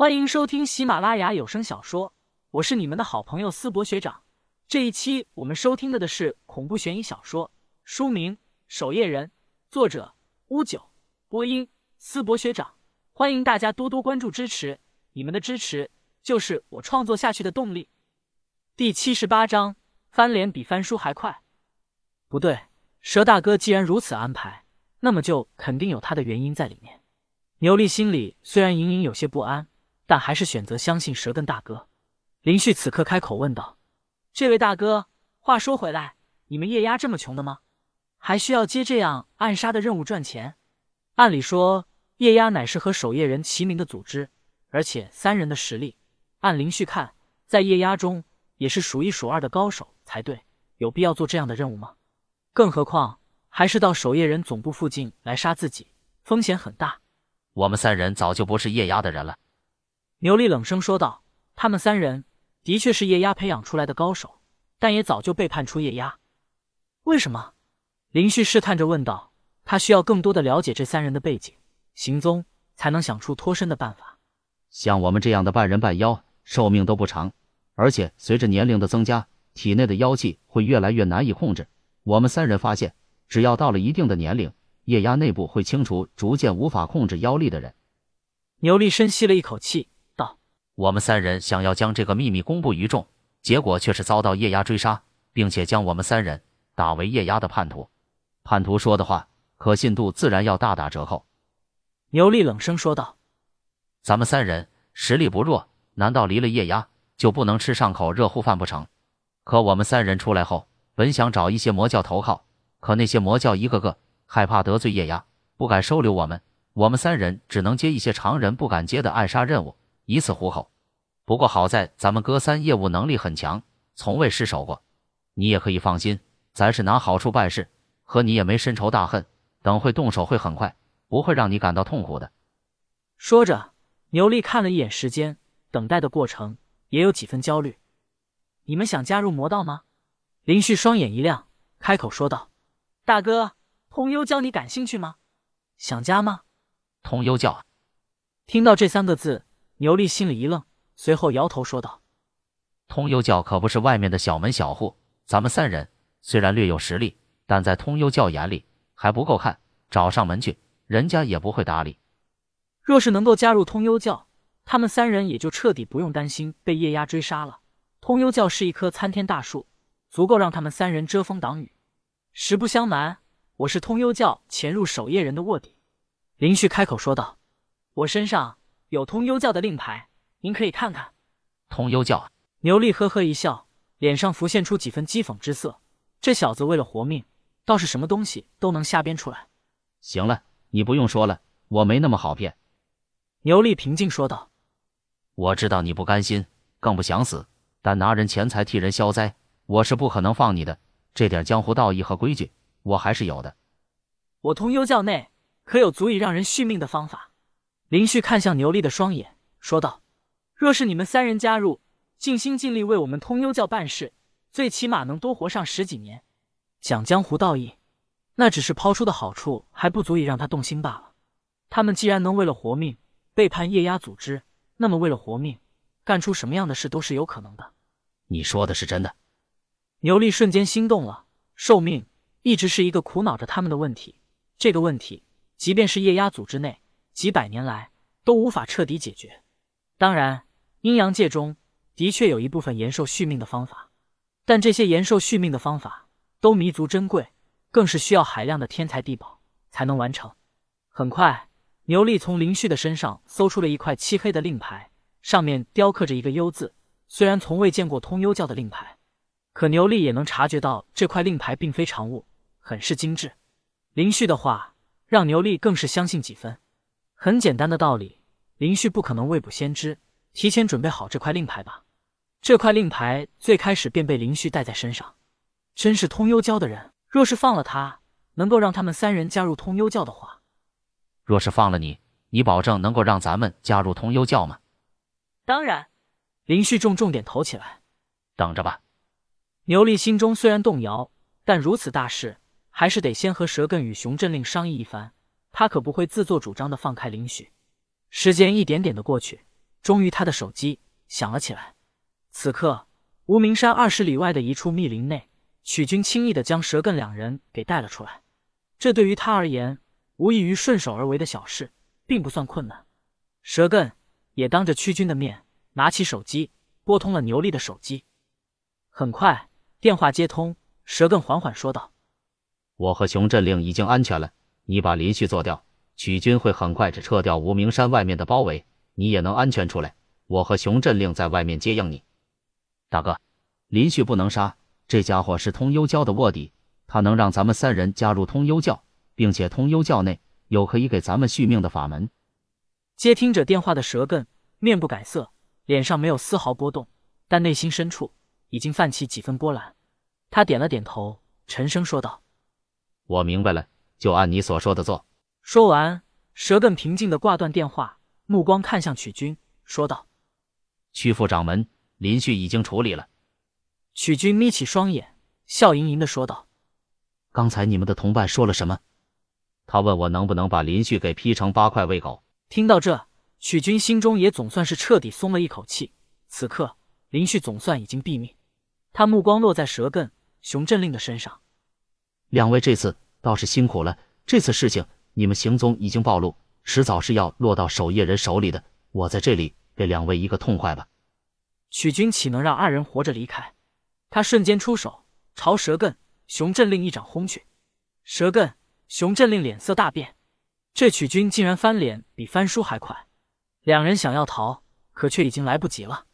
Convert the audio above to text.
欢迎收听喜马拉雅有声小说，我是你们的好朋友思博学长。这一期我们收听的的是恐怖悬疑小说，书名《守夜人》，作者乌九，播音思博学长。欢迎大家多多关注支持，你们的支持就是我创作下去的动力。第七十八章，翻脸比翻书还快。不对，蛇大哥既然如此安排，那么就肯定有他的原因在里面。牛力心里虽然隐隐有些不安。但还是选择相信蛇根大哥。林旭此刻开口问道：“这位大哥，话说回来，你们叶压这么穷的吗？还需要接这样暗杀的任务赚钱？按理说，叶压乃是和守夜人齐名的组织，而且三人的实力，按林旭看，在叶压中也是数一数二的高手才对。有必要做这样的任务吗？更何况还是到守夜人总部附近来杀自己，风险很大。我们三人早就不是叶压的人了。”牛力冷声说道：“他们三人的确是叶压培养出来的高手，但也早就背叛出叶压。为什么？”林旭试探着问道。他需要更多的了解这三人的背景、行踪，才能想出脱身的办法。像我们这样的半人半妖，寿命都不长，而且随着年龄的增加，体内的妖气会越来越难以控制。我们三人发现，只要到了一定的年龄，液压内部会清除逐渐无法控制妖力的人。牛力深吸了一口气。我们三人想要将这个秘密公布于众，结果却是遭到叶压追杀，并且将我们三人打为叶压的叛徒。叛徒说的话，可信度自然要大打折扣。牛力冷声说道：“咱们三人实力不弱，难道离了叶压就不能吃上口热乎饭不成？可我们三人出来后，本想找一些魔教投靠，可那些魔教一个个害怕得罪叶压，不敢收留我们。我们三人只能接一些常人不敢接的暗杀任务。”以此糊口，不过好在咱们哥三业务能力很强，从未失手过。你也可以放心，咱是拿好处办事，和你也没深仇大恨。等会动手会很快，不会让你感到痛苦的。说着，牛力看了一眼时间，等待的过程也有几分焦虑。你们想加入魔道吗？林旭双眼一亮，开口说道：“大哥，通幽教你感兴趣吗？想加吗？”通幽教，听到这三个字。牛力心里一愣，随后摇头说道：“通幽教可不是外面的小门小户，咱们三人虽然略有实力，但在通幽教眼里还不够看，找上门去，人家也不会搭理。若是能够加入通幽教，他们三人也就彻底不用担心被夜鸦追杀了。通幽教是一棵参天大树，足够让他们三人遮风挡雨。实不相瞒，我是通幽教潜入守夜人的卧底。”林旭开口说道：“我身上。”有通幽教的令牌，您可以看看。通幽教，牛力呵呵一笑，脸上浮现出几分讥讽之色。这小子为了活命，倒是什么东西都能瞎编出来。行了，你不用说了，我没那么好骗。牛力平静说道：“我知道你不甘心，更不想死，但拿人钱财替人消灾，我是不可能放你的。这点江湖道义和规矩，我还是有的。我通幽教内可有足以让人续命的方法？”林旭看向牛力的双眼，说道：“若是你们三人加入，尽心尽力为我们通幽教办事，最起码能多活上十几年。讲江湖道义，那只是抛出的好处，还不足以让他动心罢了。他们既然能为了活命背叛液压组织，那么为了活命，干出什么样的事都是有可能的。”你说的是真的？牛力瞬间心动了。寿命一直是一个苦恼着他们的问题，这个问题，即便是液压组织内。几百年来都无法彻底解决。当然，阴阳界中的确有一部分延寿续命的方法，但这些延寿续命的方法都弥足珍贵，更是需要海量的天材地宝才能完成。很快，牛力从林旭的身上搜出了一块漆黑的令牌，上面雕刻着一个“幽”字。虽然从未见过通幽教的令牌，可牛力也能察觉到这块令牌并非常物，很是精致。林旭的话让牛力更是相信几分。很简单的道理，林旭不可能未卜先知，提前准备好这块令牌吧？这块令牌最开始便被林旭带在身上，真是通幽教的人。若是放了他，能够让他们三人加入通幽教的话，若是放了你，你保证能够让咱们加入通幽教吗？当然。林旭重重点头起来，等着吧。牛力心中虽然动摇，但如此大事，还是得先和蛇根与熊振令商议一番。他可不会自作主张的放开林雪。时间一点点的过去，终于他的手机响了起来。此刻，无名山二十里外的一处密林内，曲军轻易的将蛇艮两人给带了出来。这对于他而言，无异于顺手而为的小事，并不算困难。蛇艮也当着屈军的面拿起手机拨通了牛力的手机。很快，电话接通，蛇艮缓缓说道：“我和熊振令已经安全了，你把林旭做掉，曲军会很快撤掉无名山外面的包围，你也能安全出来。我和熊振令在外面接应你。”大哥，林旭不能杀，这家伙是通幽教的卧底，他能让咱们三人加入通幽教，并且通幽教内有可以给咱们续命的法门。接听者电话的蛇根面不改色，脸上没有丝毫波动，但内心深处已经泛起几分波澜。他点了点头，沉声说道：“我明白了，就按你所说的做。”说完，蛇艮平静的挂断电话，目光看向曲军，说道：“曲副掌门，林旭已经处理了。”曲军眯起双眼，笑盈盈的说道：“刚才你们的同伴说了什么？”他问我能不能把林旭给劈成八块喂狗。听到这，曲军心中也总算是彻底松了一口气。此刻，林旭总算已经毙命。他目光落在蛇艮、熊振令的身上。两位这次倒是辛苦了。这次事情，你们行踪已经暴露，迟早是要落到守夜人手里的。我在这里给两位一个痛快吧。曲军岂能让二人活着离开？他瞬间出手，朝蛇艮、熊镇令一掌轰去。蛇艮、熊镇令脸色大变。这曲军竟然翻脸比翻书还快，两人想要逃，可却已经来不及了。